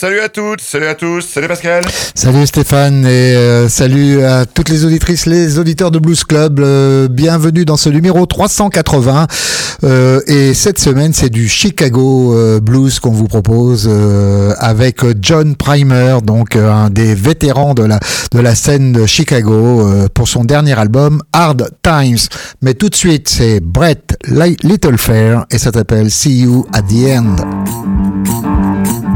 Salut à toutes, salut à tous, salut Pascal. Salut Stéphane et euh, salut à toutes les auditrices, les auditeurs de Blues Club. Euh, bienvenue dans ce numéro 380. Euh, et cette semaine, c'est du Chicago Blues qu'on vous propose avec John Primer, donc un des vétérans de la de la scène de Chicago pour son dernier album Hard Times. Mais tout de suite, c'est Brett Littlefair et ça s'appelle See You at the End.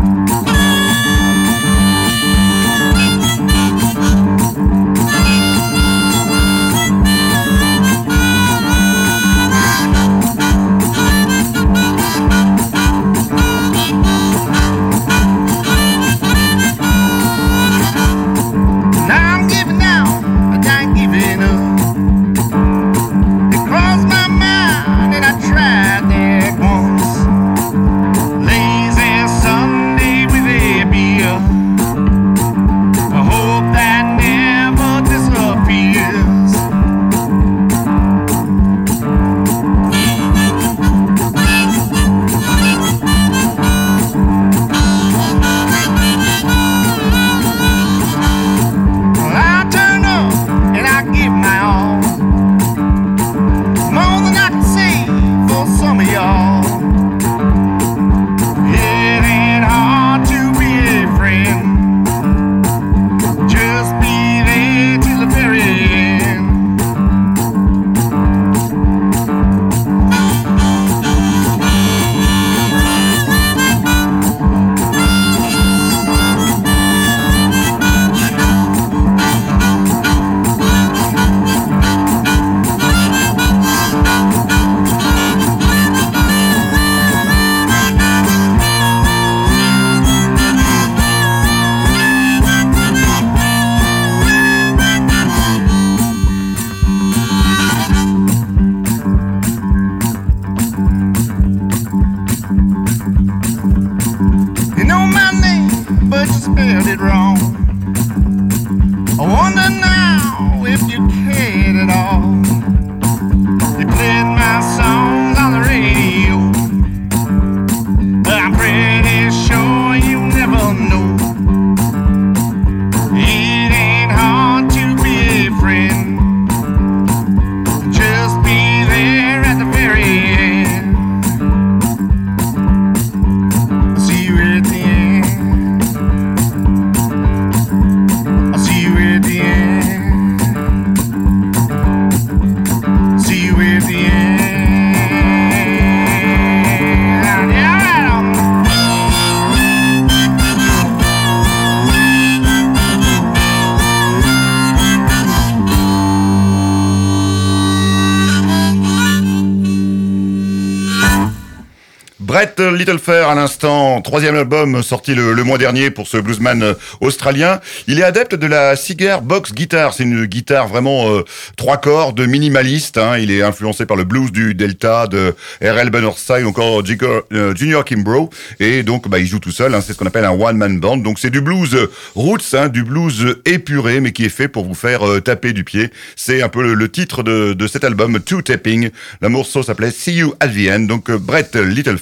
Little Fair à l'instant, troisième album sorti le, mois dernier pour ce bluesman euh, australien. Il est adepte de la Cigar Box Guitar. C'est une guitare vraiment euh, trois cordes, minimaliste. Hein. Il est influencé par le blues du Delta, de R.L. Burnside, encore euh, Junior Kimbrough. Et donc, bah, il joue tout seul. Hein. C'est ce qu'on appelle un one-man band. Donc, c'est du blues roots, hein, du blues épuré, mais qui est fait pour vous faire taper du pied. C'est un peu le, titre de, cet album, Two Tapping. La morceau s'appelait See You at the End. Donc, Brett Little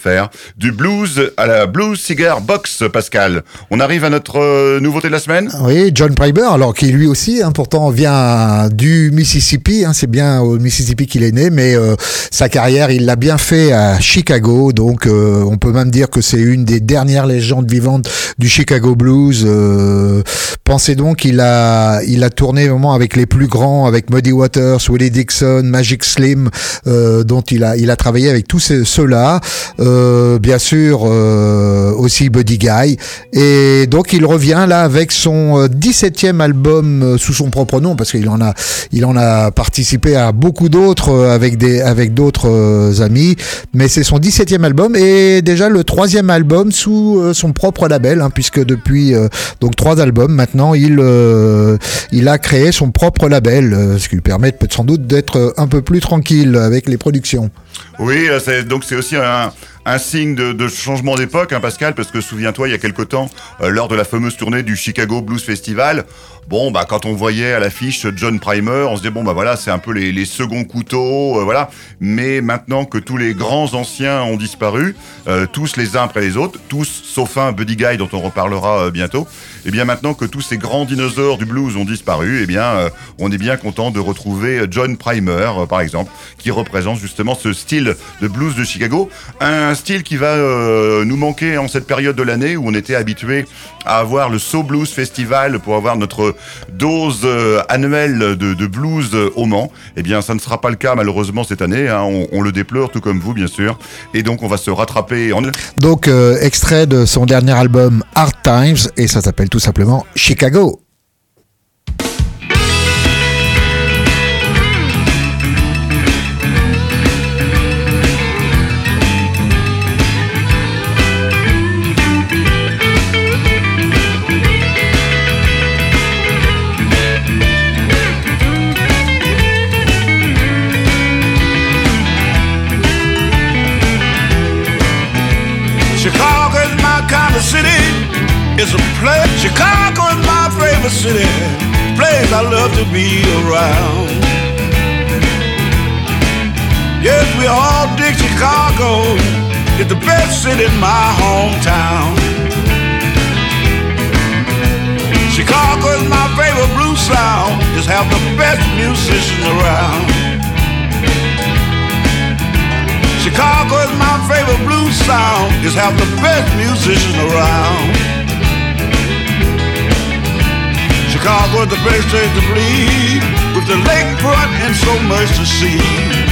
Du blues à la Blues Cigar Box, Pascal. On arrive à notre euh, nouveauté de la semaine Oui, John Priber, alors qui lui aussi, hein, pourtant vient du Mississippi, hein, c'est bien au Mississippi qu'il est né, mais euh, sa carrière, il l'a bien fait à Chicago, donc euh, on peut même dire que c'est une des dernières légendes vivantes du Chicago Blues. pensez donc, il a, il a tourné vraiment avec les plus grands, avec Muddy Waters, Willie Dixon, Magic Slim, dont il a, il a travaillé avec tous ceux-là. Bien sûr euh, aussi Buddy Guy. Et donc il revient là avec son 17e euh, album euh, sous son propre nom, parce qu'il en a, en a participé à beaucoup d'autres avec avec d'autres amis. Mais c'est son 17e album et déjà le troisième album sous son propre label, hein, puisque depuis donc trois albums maintenant, il, il a créé son propre label, ce qui lui permet peut sans doute d'être un peu plus tranquille avec les productions. Oui, donc c'est aussi un, un signe de, changement d'époque, hein, Pascal, parce que souviens-toi, il y a quelque temps, euh, lors de la fameuse tournée du Chicago Blues Festival, bon, bah, quand on voyait à l'affiche John Primer, on se disait, bon, bah voilà, c'est un peu les, les seconds couteaux, euh, voilà. Mais maintenant que tous les grands anciens ont disparu, euh, tous les uns après les autres, tous sauf un Buddy Guy dont on reparlera bientôt. Et bien maintenant que tous ces grands dinosaures du blues ont disparu, et bien on est bien content de retrouver John Primer, par exemple, qui représente justement ce style de blues de Chicago, un style qui va nous manquer en cette période de l'année où on était habitué à avoir le So Blues Festival pour avoir notre dose annuelle de, blues au Mans. Eh bien, ça ne sera pas le cas malheureusement cette année. Hein. On, le déplore, tout comme vous, bien sûr. Et donc, on va se rattraper. En... Donc, euh, extrait de son dernier album Hard Times, et ça s'appelle tout simplement Chicago. Favorite city, place I love to be around. Yes, we all dig Chicago. It's the best city in my hometown. Chicago is my favorite blues sound. Just have the best musicians around. Chicago is my favorite blues sound. Just have the best musicians around. Chicago, the best place to bleed, with the lakefront and so much to see.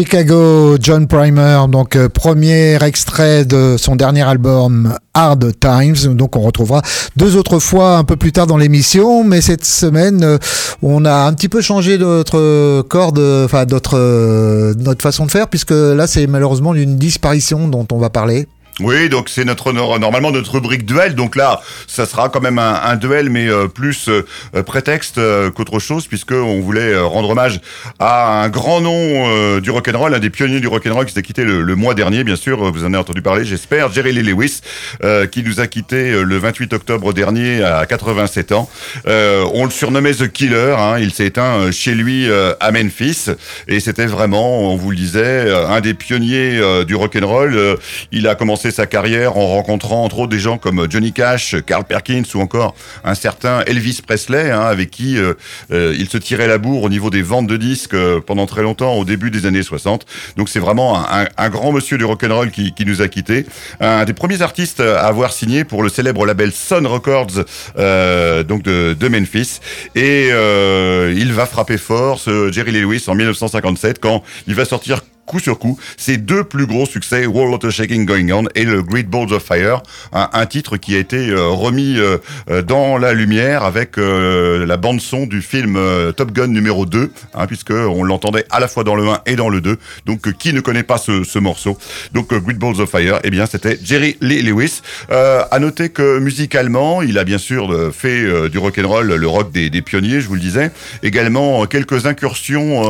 Chicago, John Primer, donc euh, premier extrait de son dernier album Hard Times. Donc on retrouvera deux autres fois un peu plus tard dans l'émission, mais cette semaine euh, on a un petit peu changé notre corde, enfin notre euh, notre façon de faire, puisque là c'est malheureusement une disparition dont on va parler. Oui, donc c'est notre normalement notre rubrique duel. Donc là, ça sera quand même un, duel, mais euh, plus euh, prétexte euh, qu'autre chose, puisque on voulait rendre hommage à un grand nom du rock'n'roll, un des pionniers du rock'n'roll qui s'est quitté le, mois dernier, bien sûr. Vous en avez entendu parler, j'espère. Jerry Lee Lewis, qui nous a quitté le 28 octobre dernier à 87 ans. on le surnommait The Killer. Hein, il s'est éteint chez lui à Memphis, et c'était vraiment, on vous le disait, un des pionniers du rock'n'roll. il a commencé sa carrière en rencontrant entre autres des gens comme Johnny Cash, Carl Perkins ou encore un certain Elvis Presley, hein, avec qui euh, euh, il se tirait la bourre au niveau des ventes de disques euh, pendant très longtemps, au début des années 60. Donc c'est vraiment un, un, grand monsieur du rock'n'roll qui, qui nous a quittés. Un des premiers artistes à avoir signé pour le célèbre label Sun Records, donc de, de, Memphis. Et il va frapper fort, ce Jerry Lee Lewis, en 1957, quand il va sortir coup sur coup ses deux plus gros succès, World of Shaking Going On et le Great Balls of Fire, un, titre qui a été euh, remis euh, euh, dans la lumière avec la bande son du film Top Gun numéro 2, hein, puisque on l'entendait à la fois dans le 1 et dans le 2. Donc qui ne connaît pas ce, ce morceau? Donc Great Balls of Fire, eh bien c'était Jerry Lee Lewis. Euh, à noter que musicalement, il a bien sûr fait du rock and roll, le rock des, des, pionniers, je vous le disais. Également quelques incursions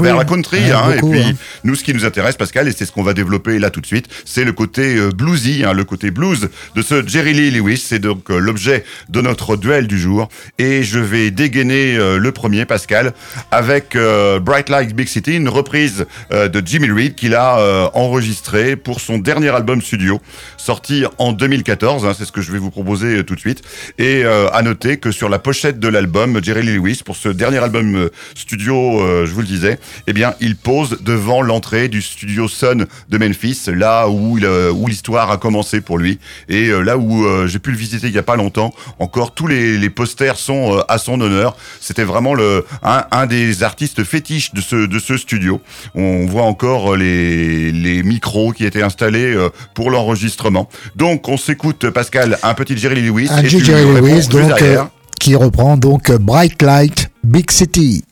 vers la country, hein, et puis hein. Nous, ce qui nous intéresse, Pascal, et c'est ce qu'on va développer là tout de suite, c'est le côté euh, bluesy, hein, le côté blues de ce Jerry Lee Lewis. C'est donc euh, l'objet de notre duel du jour. Et je vais dégainer euh, le premier, Pascal, avec Bright Light Big City, une reprise de Jimmy Reed qu'il a enregistré pour son dernier album studio, sorti en 2014. Hein, c'est ce que je vais vous proposer tout de suite. Et à noter que sur la pochette de l'album, Jerry Lee Lewis, pour ce dernier album studio, je vous le disais, eh bien, il pose devant l'entrée du studio Sun de Memphis, là où, euh, où l'histoire a commencé pour lui. Et euh, là où euh, j'ai pu le visiter il y a pas longtemps, encore tous les, les posters sont à son honneur. C'était vraiment le, un, un, des artistes fétiches de ce, de ce studio. On voit encore les, les micros qui étaient installés pour l'enregistrement. Donc on s'écoute Pascal, un petit Jerry Lewis. Un Jerry Lewis donc, qui reprend donc Bright Light Big City.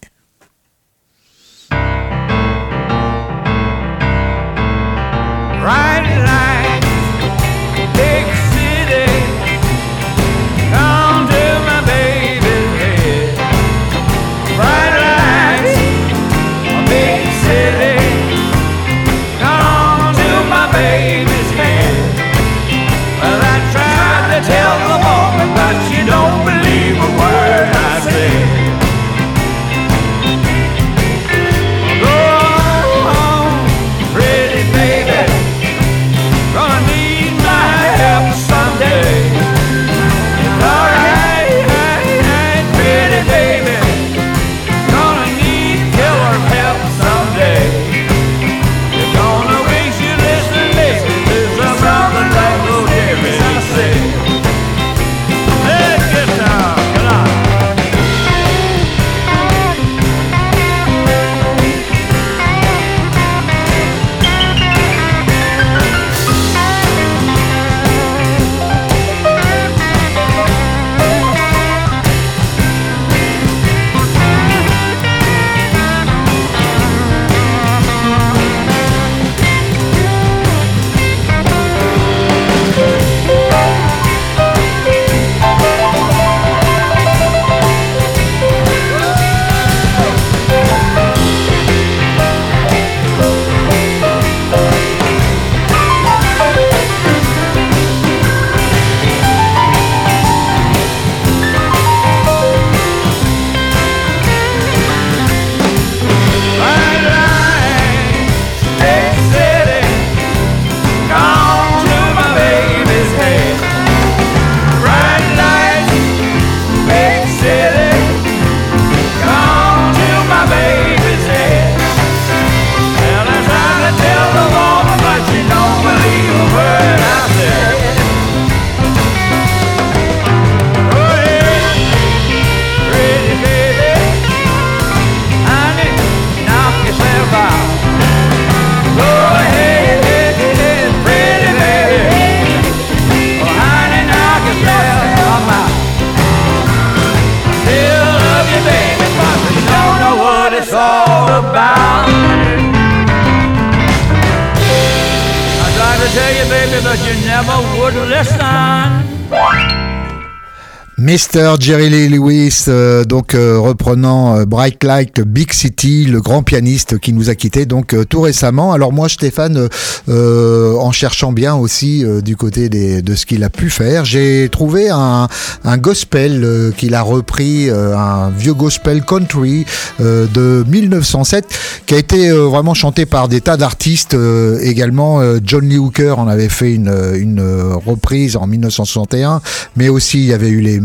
mais Jerry Lee Lewis, euh, donc euh, reprenant euh, Bright Light Big City, le grand pianiste qui nous a quitté donc tout récemment. Alors moi, Stéphane, en cherchant bien aussi du côté des, de ce qu'il a pu faire, j'ai trouvé un, un gospel qu'il a repris, un vieux gospel country de 1907, qui a été vraiment chanté par des tas d'artistes également. John Lee Hooker en avait fait une, une reprise en 1961, mais aussi il y avait eu les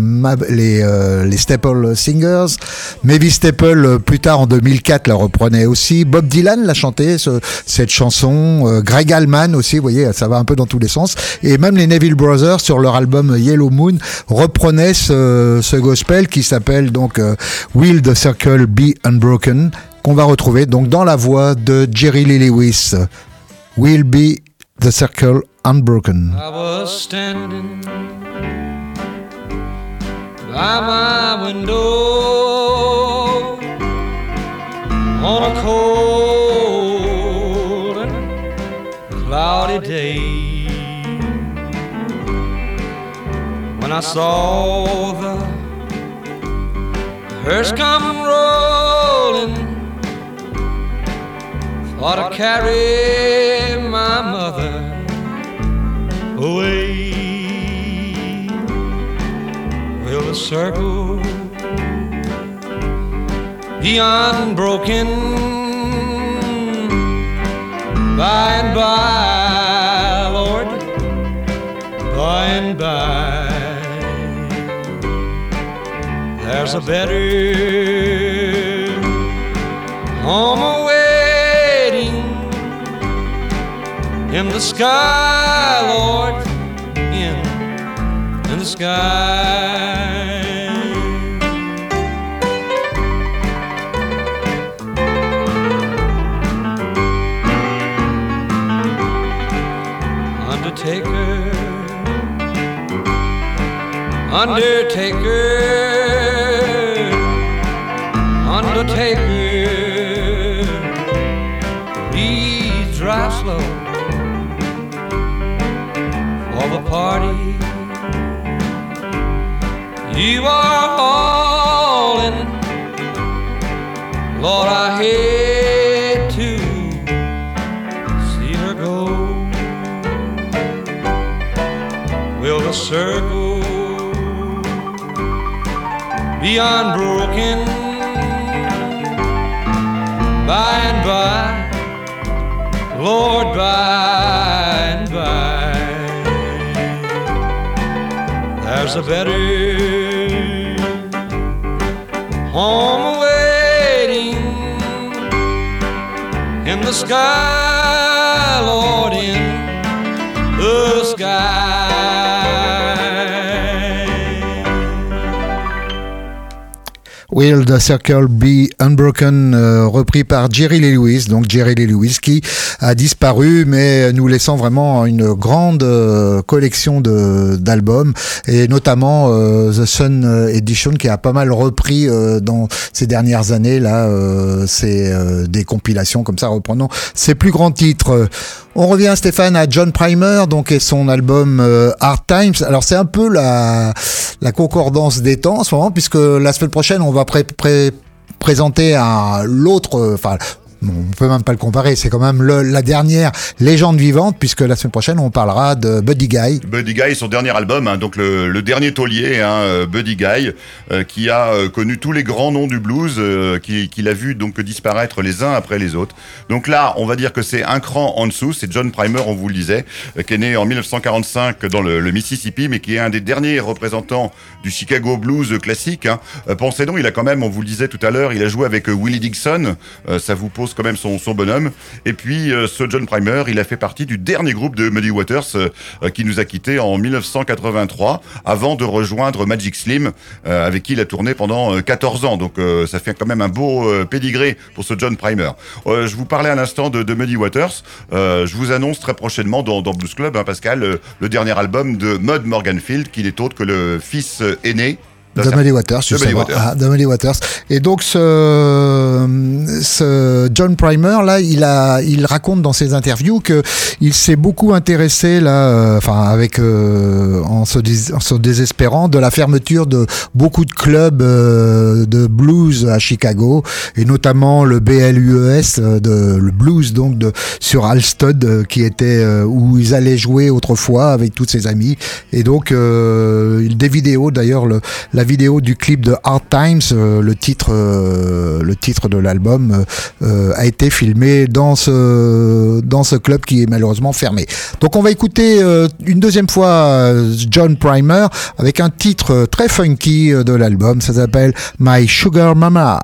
les, euh, Staple Singers. Mavis Staple, euh, plus tard en 2004, la reprenait aussi. Bob Dylan l'a chanté, ce, cette chanson. Euh, Greg Allman aussi, vous voyez, ça va un peu dans tous les sens. Et même les Neville Brothers, sur leur album Yellow Moon, reprenaient ce, gospel qui s'appelle donc Will the Circle Be Unbroken, qu'on va retrouver donc dans la voix de Jerry Lee Lewis. Will Be the Circle Unbroken. By my window on a cold and cloudy day. When I saw the hearse come rolling, thought to carry my mother away. A circle be unbroken by and by, Lord, by and by. There's a better home awaiting in the sky, Lord, in, in the sky. Undertaker, Undertaker, please drive slow. For the party. You are hauling, Lord, I hate be unbroken by and by, Lord, by and by. There's a better home waiting in the sky, Will the Circle Be Unbroken, euh, repris par Jerry Lee Lewis. Donc Jerry Lee Lewis qui a disparu, mais nous laissant vraiment une grande euh, collection d'albums et notamment euh, The Sun Edition qui a pas mal repris dans ces dernières années. Là, c'est des compilations comme ça reprenant ses plus grands titres. On revient Stéphane à John Primer donc et son album Hard Times. Alors c'est un peu la la concordance des temps en ce moment puisque la semaine prochaine on va présenter à l'autre, enfin on peut même pas le comparer, c'est quand même la dernière légende vivante, puisque la semaine prochaine, on parlera de Buddy Guy. Buddy Guy, son dernier album, hein, donc le, dernier taulier, hein, euh, Buddy Guy, euh, qui a euh, connu tous les grands noms du blues, qui, qui l'a vu donc disparaître les uns après les autres. Donc là, on va dire que c'est un cran en dessous, c'est John Primer, on vous le disait, qui est né en 1945 dans le, Mississippi, mais qui est un des derniers représentants du Chicago blues classique. Hein. pensez donc, il a quand même, on vous le disait tout à l'heure, il a joué avec Willie Dixon, ça vous pose quand même son, bonhomme. Et puis euh, ce John Primer, il a fait partie du dernier groupe de Muddy Waters euh, euh, qui nous a quittés en 1983 avant de rejoindre Magic Slim avec qui il a tourné pendant 14 ans. Donc ça fait quand même un beau pédigré pour ce John Primer. je vous parlais à l'instant de, Muddy Waters. je vous annonce très prochainement dans, Blues Club, hein, Pascal, le dernier album de Mud Morganfield, qui n'est autre que le fils aîné Muddy Waters, justement. Ah, de Muddy Waters. Et donc ce, ce John Primer là, il a, il raconte dans ses interviews que il s'est beaucoup intéressé là, euh, enfin avec euh, en, se en, se désespérant de la fermeture de beaucoup de clubs euh, de blues à Chicago et notamment le BLUES de le blues donc de sur Alstud qui était où ils allaient jouer autrefois avec tous ses amis et donc des vidéos d'ailleurs la vidéo du clip de Hard Times le titre le titre de l'album a été filmé dans ce dans ce club qui est malheureusement fermé. Donc on va écouter euh, une deuxième fois euh, John Primer avec un titre très funky euh, de l'album. Ça s'appelle My Sugar Mama.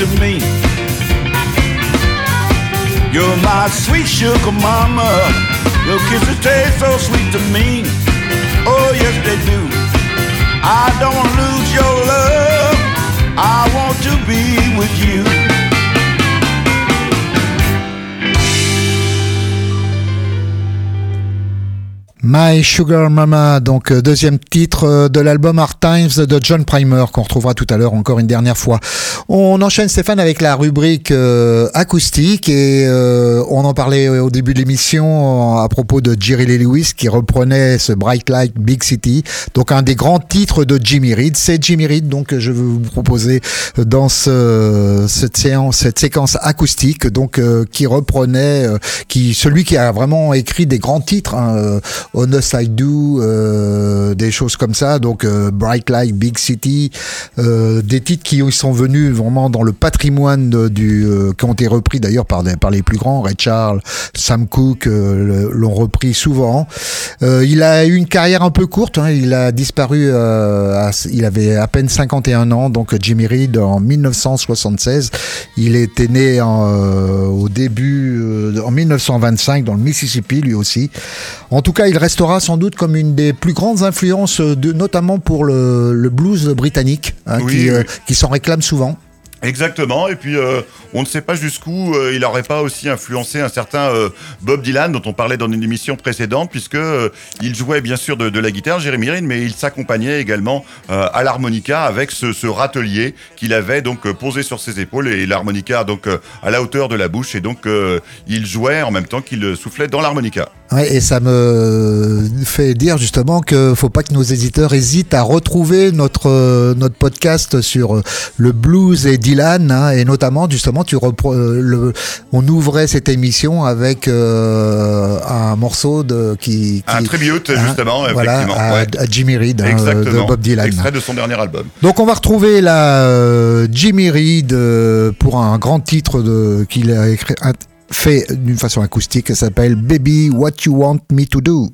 To me. You're my sweet sugar mama. Your kisses taste so sweet to me. Oh, yes, they do. I don't want to lose your love. I want to be My Sugar Mama, donc euh, deuxième titre euh, de l'album Hard Times de John Primer qu'on retrouvera tout à l'heure encore une dernière fois. On enchaîne Stéphane avec la rubrique euh, acoustique et on en parlait au début de l'émission à propos de Jerry Lee Lewis qui reprenait ce Bright Light Big City, donc un des grands titres de Jimmy Reed. C'est Jimmy Reed donc je vais vous proposer dans ce, cette séance, cette séquence acoustique donc qui reprenait, qui celui qui a vraiment écrit des grands titres. Hein, Honest I Do, euh, des choses comme ça. Donc euh, Bright Light, Big City, euh, des titres qui sont venus vraiment dans le patrimoine du, qui ont été repris d'ailleurs par, par les plus grands. Ray Charles, Sam Cooke l'ont repris souvent. il a eu une carrière un peu courte. Hein. il a disparu. il avait à peine 51 ans. Donc Jimmy Reed en 1976. Il était né au début en 1925 dans le Mississippi lui aussi. En tout cas, il restera sans doute comme une des plus grandes influences, de, notamment pour le, blues britannique, hein, euh, qui, s'en réclame souvent. Exactement, et puis euh, on ne sait pas jusqu'où euh, il n'aurait pas aussi influencé un certain Bob Dylan dont on parlait dans une émission précédente, puisque il jouait bien sûr de, la guitare, Jérémy Rine, mais il s'accompagnait également à l'harmonica avec ce, râtelier qu'il avait donc posé sur ses épaules et l'harmonica donc à la hauteur de la bouche, et donc il jouait en même temps qu'il soufflait dans l'harmonica. Et ça me fait dire justement que faut pas que nos éditeurs hésitent à retrouver notre euh, notre podcast sur euh, le blues et Dylan, hein, et notamment justement tu euh, le, on ouvrait cette émission avec un morceau de qui, un tribute hein, justement voilà, à, Jimmy Reed hein, de Bob Dylan, extrait de son dernier album. Donc on va retrouver la Jimmy Reed pour un grand titre de qu'il a écrit fait d'une façon acoustique, s'appelle Baby What You Want Me to Do.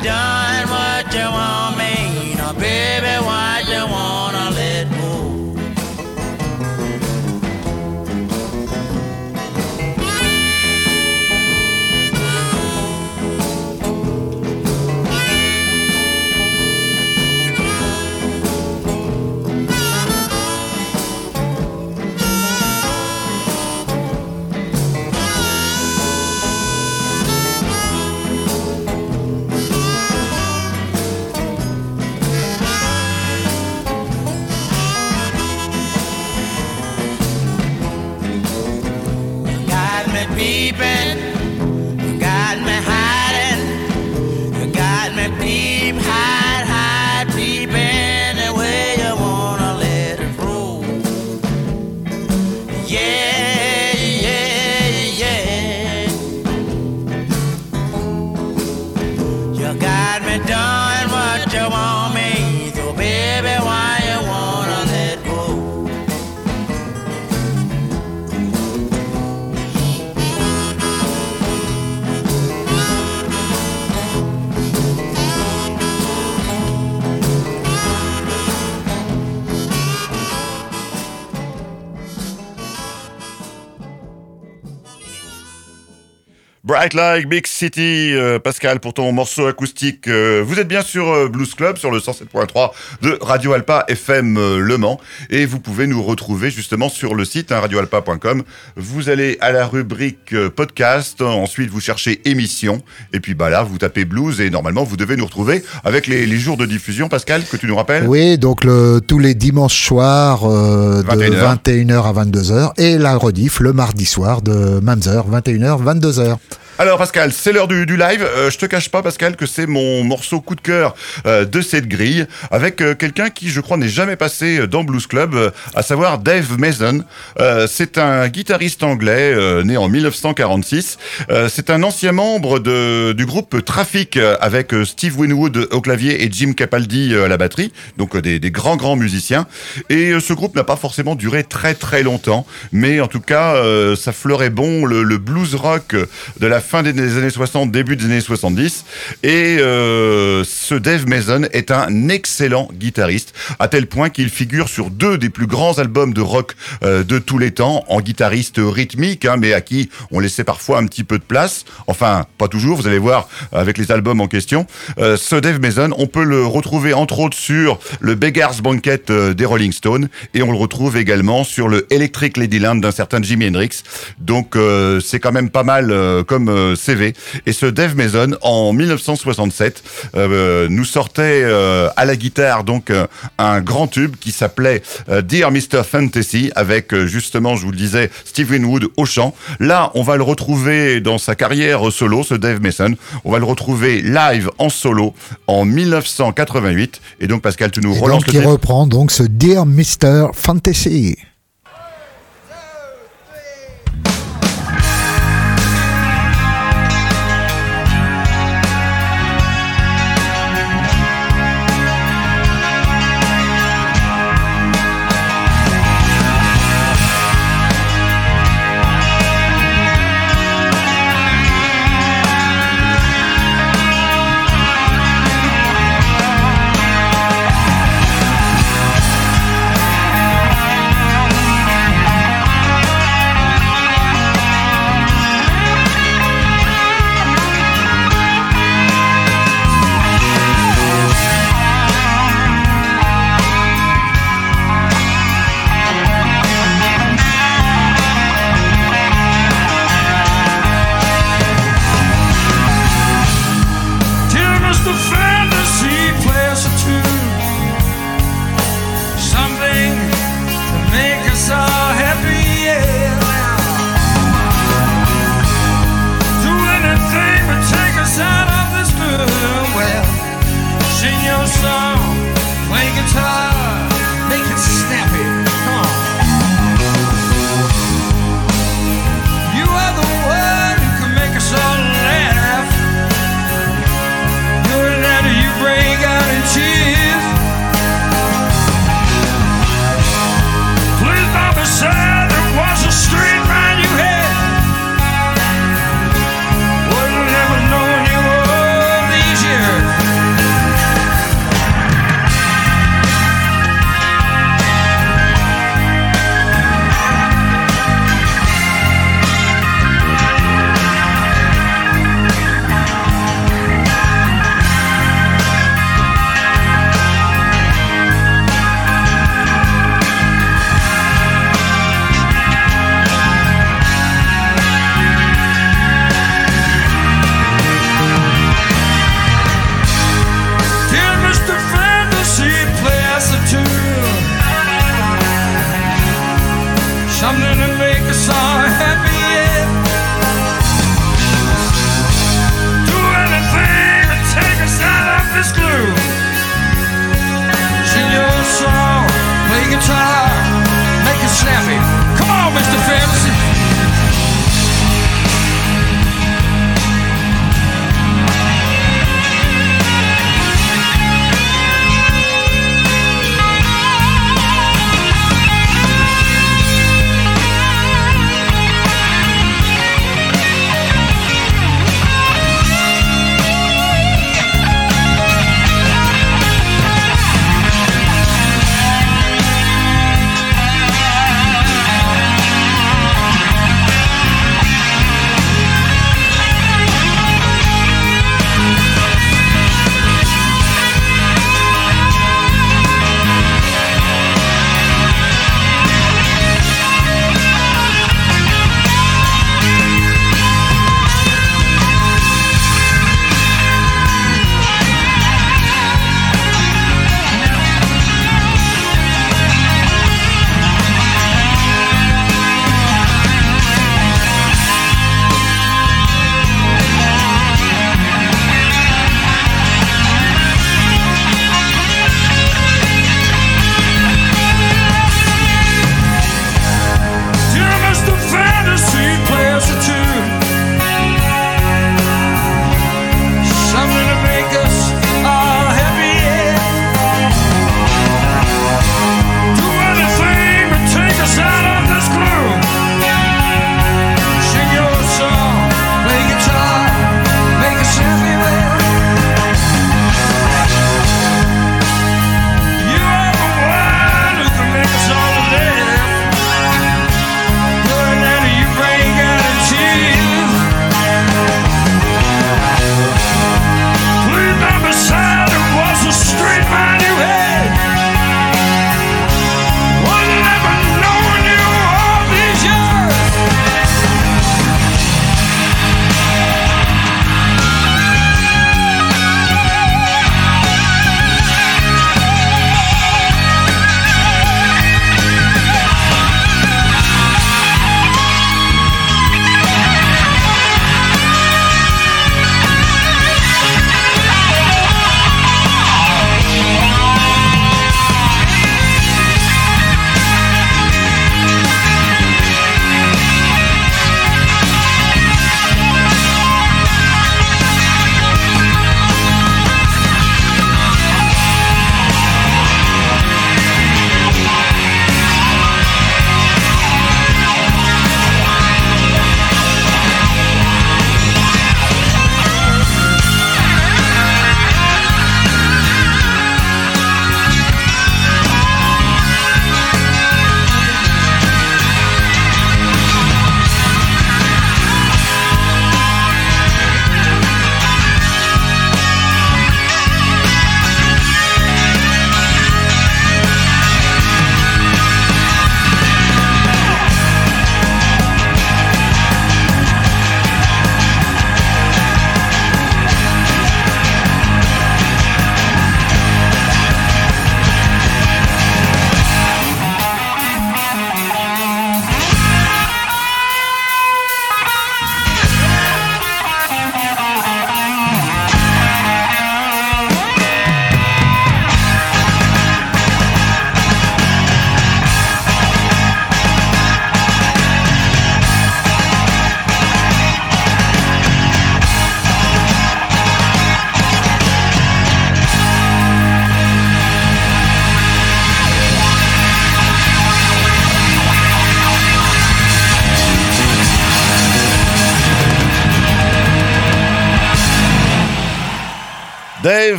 done what you want me. Now, baby, Bright Like Big City, euh, Pascal, pour ton morceau acoustique. Euh, vous êtes bien sur euh, Blues Club, sur le 107.3 de Radio Alpa FM Le Mans. Et vous pouvez nous retrouver justement sur le site hein, radioalpa.com. Vous allez à la rubrique podcast, ensuite vous cherchez émission. Et puis bah là, vous tapez blues et normalement vous devez nous retrouver avec les, jours de diffusion, Pascal, que tu nous rappelles? Oui, donc le, tous les dimanches soirs de 21h. à 22h et la rediff le mardi soir de même heure, 21h, 22h. Alors Pascal, c'est l'heure du, live. Euh, je te cache pas Pascal que c'est mon morceau coup de cœur euh, de cette grille avec euh, quelqu'un qui je crois n'est jamais passé dans Blues Club, à savoir Dave Mason. c'est un guitariste anglais né en 1946. c'est un ancien membre du groupe Traffic avec Steve Winwood au clavier et Jim Capaldi à la batterie, donc des, des grands grands musiciens. Et ce groupe n'a pas forcément duré très très longtemps, mais en tout cas ça fleurait bon le, le blues rock de la fin des années 60, début des années 70. Et euh, ce Dave Mason est un excellent guitariste, à tel point qu'il figure sur deux des plus grands albums de rock euh, de tous les temps, en guitariste rythmique, hein, mais à qui on laissait parfois un petit peu de place. Enfin, pas toujours, vous allez voir avec les albums en question. Euh, ce Dave Mason, on peut le retrouver entre autres sur le Beggar's Banquet des Rolling Stones, et on le retrouve également sur le Electric Ladyland d'un certain Jimi Hendrix. Donc c'est quand même pas mal comme euh, CV. Et ce Dave Mason, en 1967, euh, nous sortait euh, à la guitare donc un grand tube qui s'appelait Dear Mr. Fantasy, avec justement, je vous le disais, Stephen Wood au chant. Là, on va le retrouver dans sa carrière solo, ce Dave Mason. On va le retrouver live en solo en 1988. Et donc, Pascal, tu nous relances. Donc, il reprend donc ce Dear Mr. Fantasy.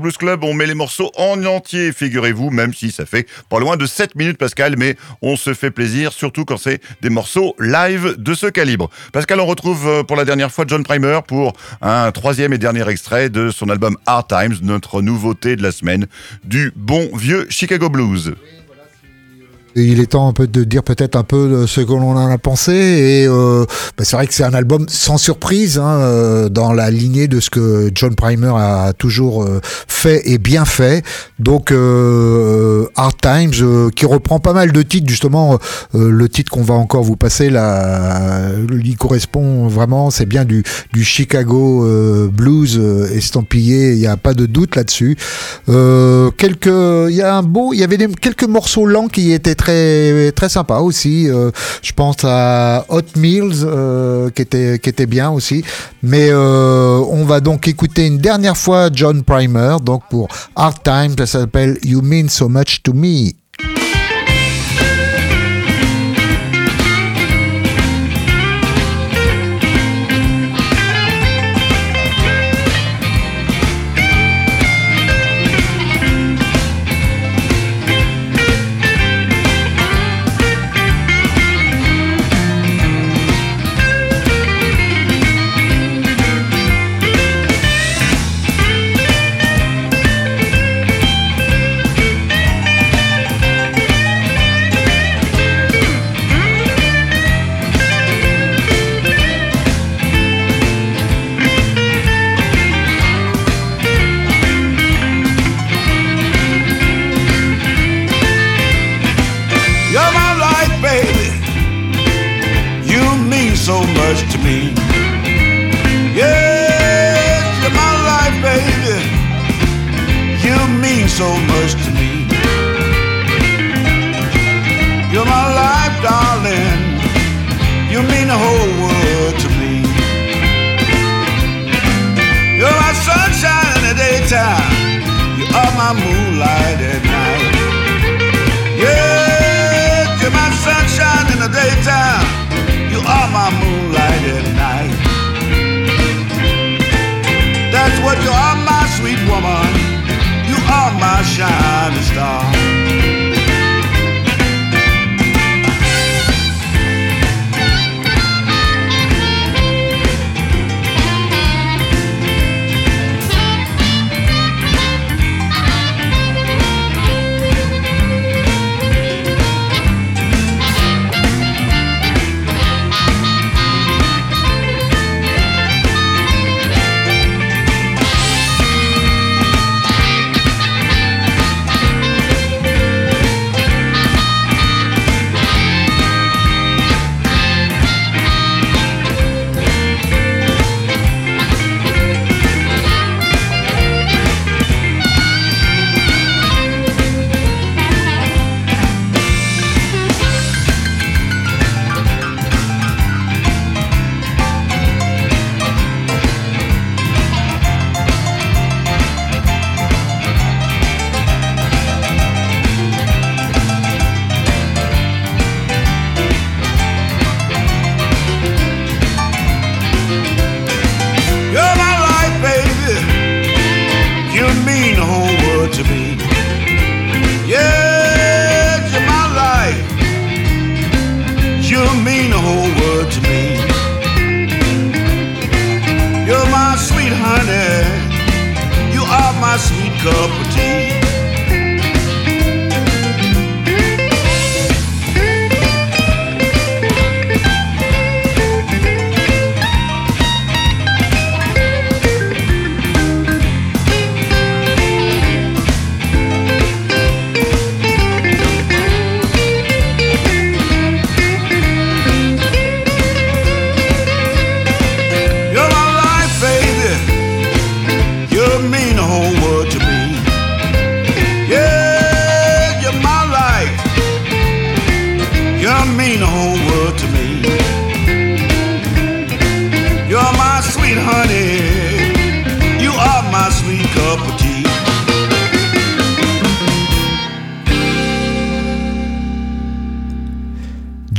Blues Club, on met les morceaux en entier, figurez-vous, même si ça fait pas loin de 7 minutes, Pascal, mais on se fait plaisir, surtout quand c'est des morceaux live de ce calibre. Pascal, on retrouve euh, pour la dernière fois John Primer pour un troisième et dernier extrait de son album Hard Times, notre nouveauté de la semaine, du bon vieux Chicago Blues il est temps un peu de dire peut-être un peu ce que l'on en a pensé et euh, bah, c'est vrai que c'est un album sans surprise hein, euh, dans la lignée de ce que John Primer a toujours euh, fait et bien fait. Donc Hard Times qui reprend pas mal de titres justement le titre qu'on va encore vous passer là il correspond vraiment c'est bien du, du Chicago blues estampillé il n'y a pas de doute là-dessus. Quelques il y a un beau il y avait des, quelques morceaux lents qui étaient très très très sympa aussi. Euh, je pense à Hot Meals euh, qui était qui était bien aussi. Mais euh, on va donc écouter une dernière fois John Primer donc pour Hard Time. Ça s'appelle You Mean So Much to Me. mean the whole world to me. You're my sunshine in the daytime. You are my moonlight at night. Yeah, you're my sunshine in the daytime. You are my moonlight at night. That's what you are, my sweet woman. You are my shining star.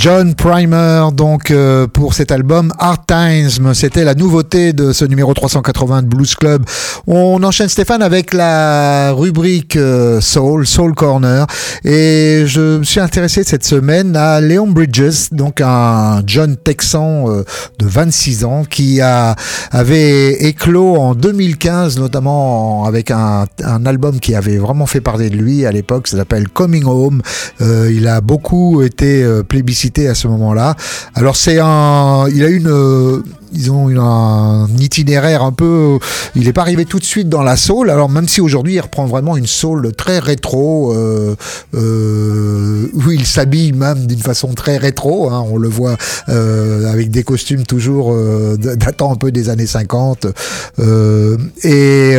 John Primer, donc euh, pour cet album Hard Times, c'était la nouveauté de ce numéro 380 de Blues Club. On enchaîne Stéphane avec la rubrique euh, Soul, Soul Corner, et je me suis intéressé cette semaine à Leon Bridges, donc un jeune Texan euh, de 26 ans qui a avait éclos en 2015, notamment avec un, un album qui avait vraiment fait parler de lui à l'époque, ça s'appelle Coming Home. il a beaucoup été plébiscité à ce moment-là. Alors c'est un, il a une, euh, ils ont un itinéraire un peu. Il n'est pas arrivé tout de suite dans la soul. Alors même si aujourd'hui il reprend vraiment une soul très rétro, euh, euh, où il s'habille même d'une façon très rétro. Hein, on le voit avec des costumes toujours datant un peu des années 50. Euh, et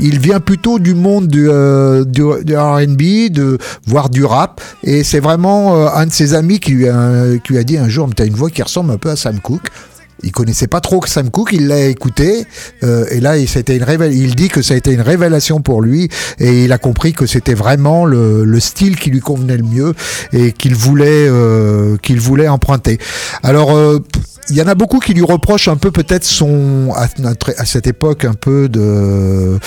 il vient plutôt du monde du R&B, de voire du rap. Et c'est vraiment un de ses amis qui lui a, qui lui a dit un jour, tu as une voix qui ressemble un peu à Sam Cooke il connaissait pas trop Sam Cooke, il l'a écouté euh, et là il, une révél... il dit que ça a été une révélation pour lui et il a compris que c'était vraiment le, le, style qui lui convenait le mieux et qu'il voulait euh, qu'il voulait emprunter. Alors euh, il y en a beaucoup qui lui reprochent un peu peut-être son à, à, cette époque un peu de,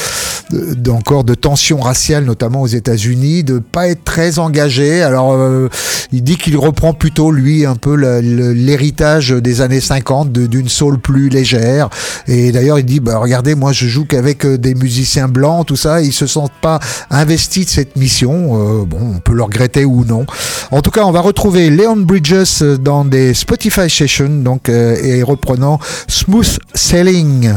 de, de tension raciale notamment aux États-Unis de pas être très engagé. Alors euh, il dit qu'il reprend plutôt lui un peu l'héritage des années 50 d'une soul plus légère et d'ailleurs il dit bah regardez moi je joue qu'avec euh, des musiciens blancs tout ça ils se sentent pas investis de cette mission. Euh, bon on peut le regretter ou non. En tout cas on va retrouver Leon Bridges dans des Spotify sessions donc euh, et reprenant Smooth Sailing.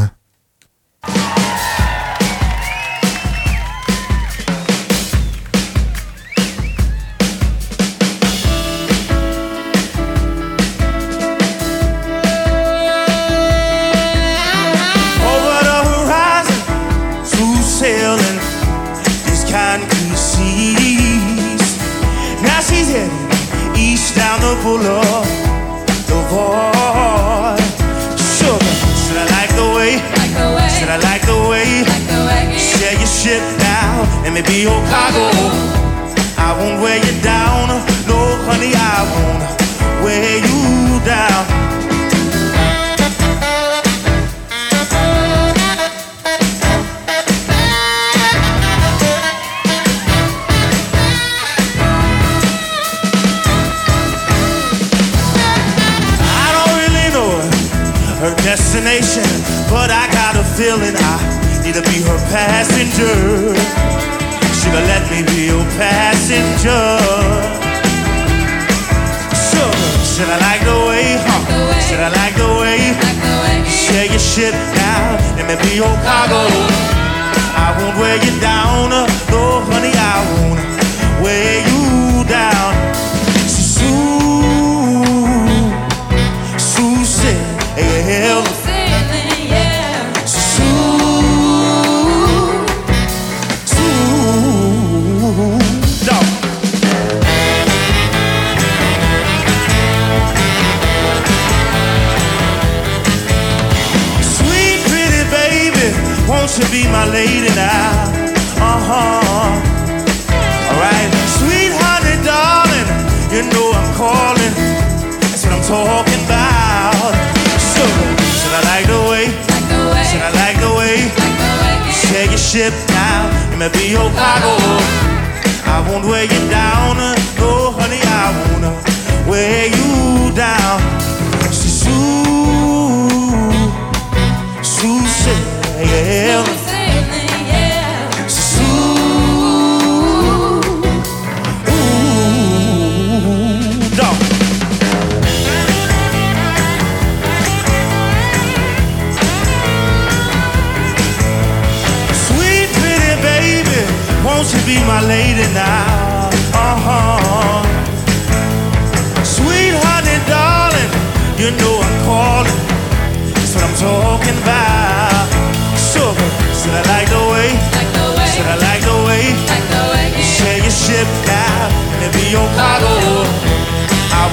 And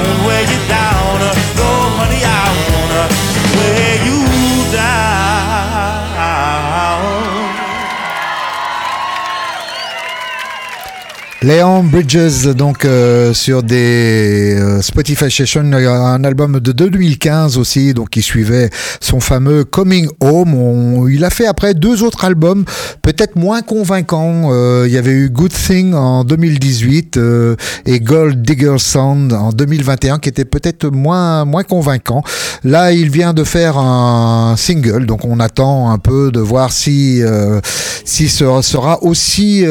I won't wear you Léon Bridges, donc euh, sur des euh, Spotify Sessions, un album de 2015 aussi, donc qui suivait son fameux Coming Home. il a fait après deux autres albums, peut-être moins convaincants. Euh, il y avait eu Good Thing en 2018 et Gold Digger Sound en 2021, qui était peut-être moins moins convaincant. Là, il vient de faire un single, donc on attend un peu de voir si si ce sera aussi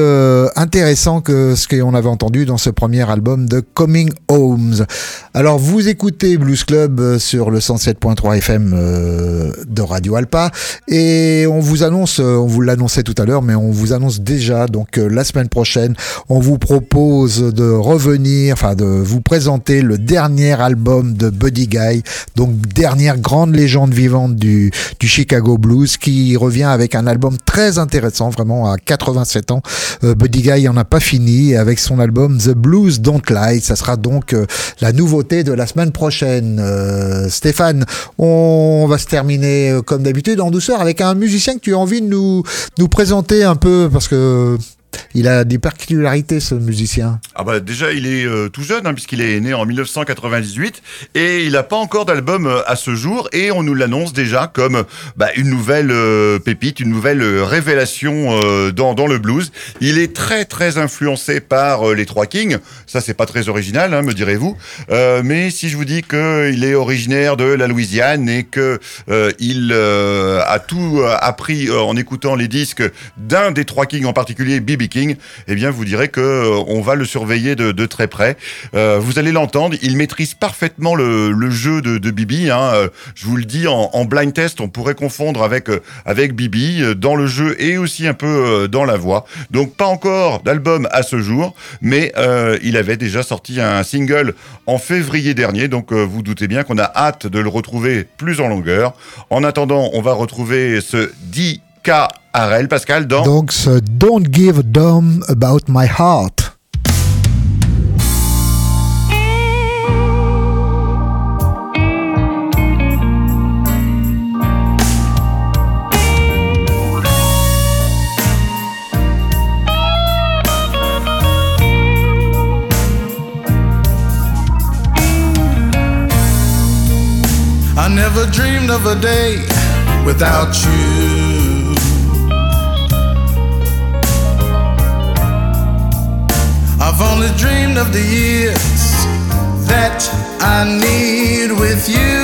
intéressant que ce qu'on avait entendu dans ce premier album de Coming Homes. Alors vous écoutez Blues Club euh, sur le 107.3 FM euh, de Radio Alpa et on vous annonce, euh, on vous l'annonçait tout à l'heure, mais on vous annonce déjà donc la semaine prochaine, on vous propose de revenir, enfin de vous présenter le dernier album de Buddy Guy, donc dernière grande légende vivante du, du Chicago Blues qui revient avec un album très intéressant, vraiment à 87 ans. Buddy Guy en a pas fini avec son album The Blues Don't Lie. Ça sera donc euh, la nouveauté de la semaine prochaine. Euh, Stéphane, on va se terminer euh, comme d'habitude en douceur avec un musicien que tu as envie de nous, nous présenter un peu parce que il a des particularités, ce musicien. Ah bah déjà, il est euh, tout jeune, hein, puisqu'il est né en 1998, et il n'a pas encore d'album euh, à ce jour, et on nous l'annonce déjà comme bah, une nouvelle euh, pépite, une nouvelle révélation dans, dans, le blues. Il est très très influencé par les Trois Kings, ça c'est pas très original, hein, me direz-vous, mais si je vous dis qu'il est originaire de la Louisiane et que il a tout appris en écoutant les disques d'un des Trois Kings en particulier, B.B. King, eh bien, vous direz que euh, on va le surveiller de, très près. Euh, vous allez l'entendre, il maîtrise parfaitement le, jeu de, Bibi. Hein. Euh, je vous le dis, en, blind test, on pourrait confondre avec avec Bibi dans le jeu et aussi un peu dans la voix. Donc, pas encore d'album à ce jour, mais il avait déjà sorti un single en février dernier. Donc, vous doutez bien qu'on a hâte de le retrouver plus en longueur. En attendant, on va retrouver ce 10 K. Pascal, dans... Donc, ce Don't Give a Damn About My Heart. I never dreamed of a day without you. I've only dreamed of the years that I need with you.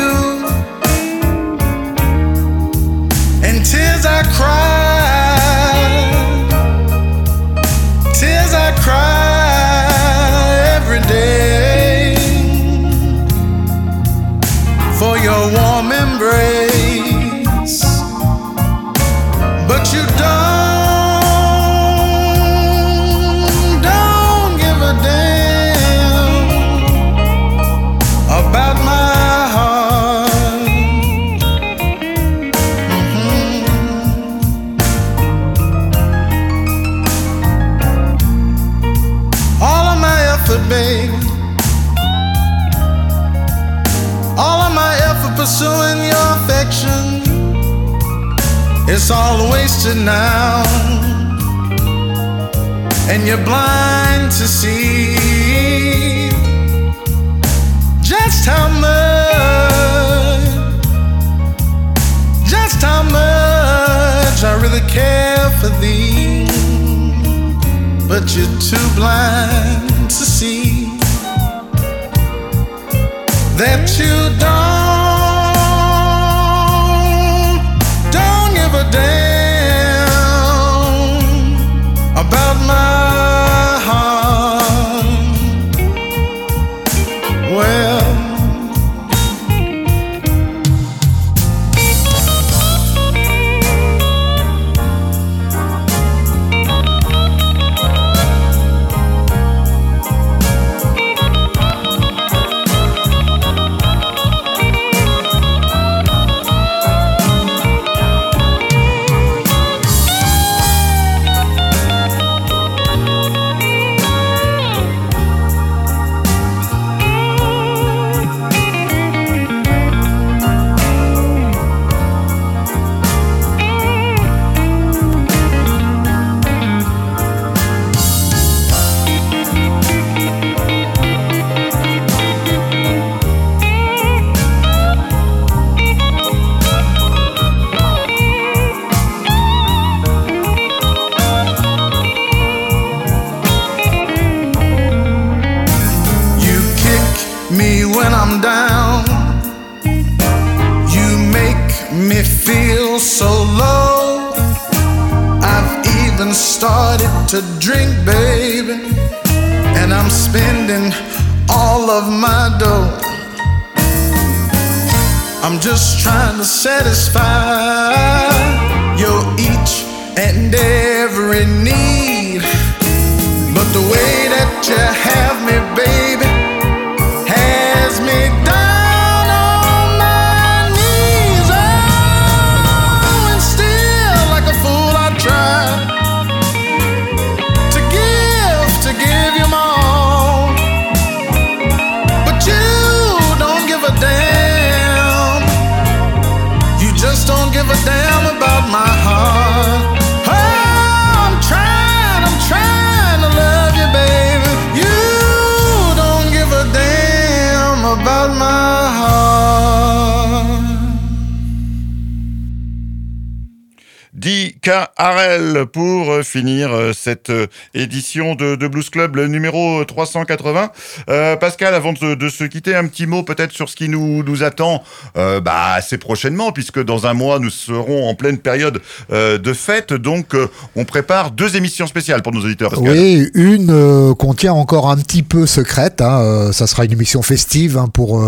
Di Harel pour euh, finir euh, cette euh, édition de, Blues Club, numéro 380. Euh, Pascal, avant de, se quitter, un petit mot peut-être sur ce qui nous, nous attend bah, assez prochainement, puisque dans un mois, nous serons en pleine période de fête. Donc, on prépare deux émissions spéciales pour nos auditeurs. Oui, une qu'on tient encore un petit peu secrète. Hein, ça sera une émission festive hein, pour,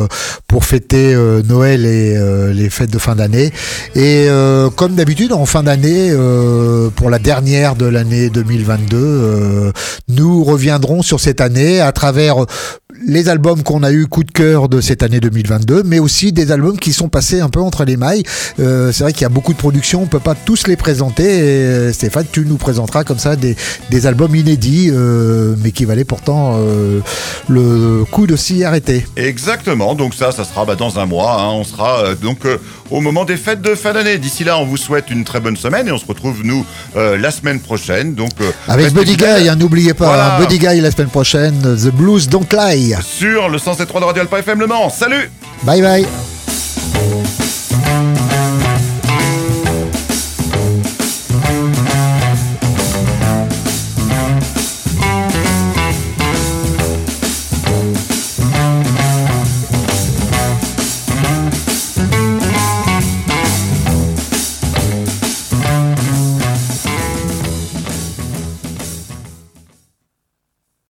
pour fêter Noël et les fêtes de fin d'année. Et comme d'habitude, en fin d'année, euh, pour la dernière de l'année 2022. Euh, nous reviendrons sur cette année à travers les albums qu'on a eu coup de cœur de cette année 2022, mais aussi des albums qui sont passés un peu entre les mailles. Euh, c'est vrai qu'il y a beaucoup de productions, on peut pas tous les présenter. Stéphane, tu nous présenteras comme ça des, albums inédits, mais qui valaient pourtant le coup de s'y arrêter. Exactement. Donc ça, ça sera bah, dans un mois. Hein. On sera donc au moment des fêtes de fin d'année. D'ici là, on vous souhaite une très bonne semaine et on se retrouve nous la semaine prochaine. Donc avec Buddy Guy, hein, n'oubliez pas voilà. hein, Buddy Guy la semaine prochaine. The Blues Don't Lie sur le 107.3 de Radio Alpha FM Le Mans. Salut Bye bye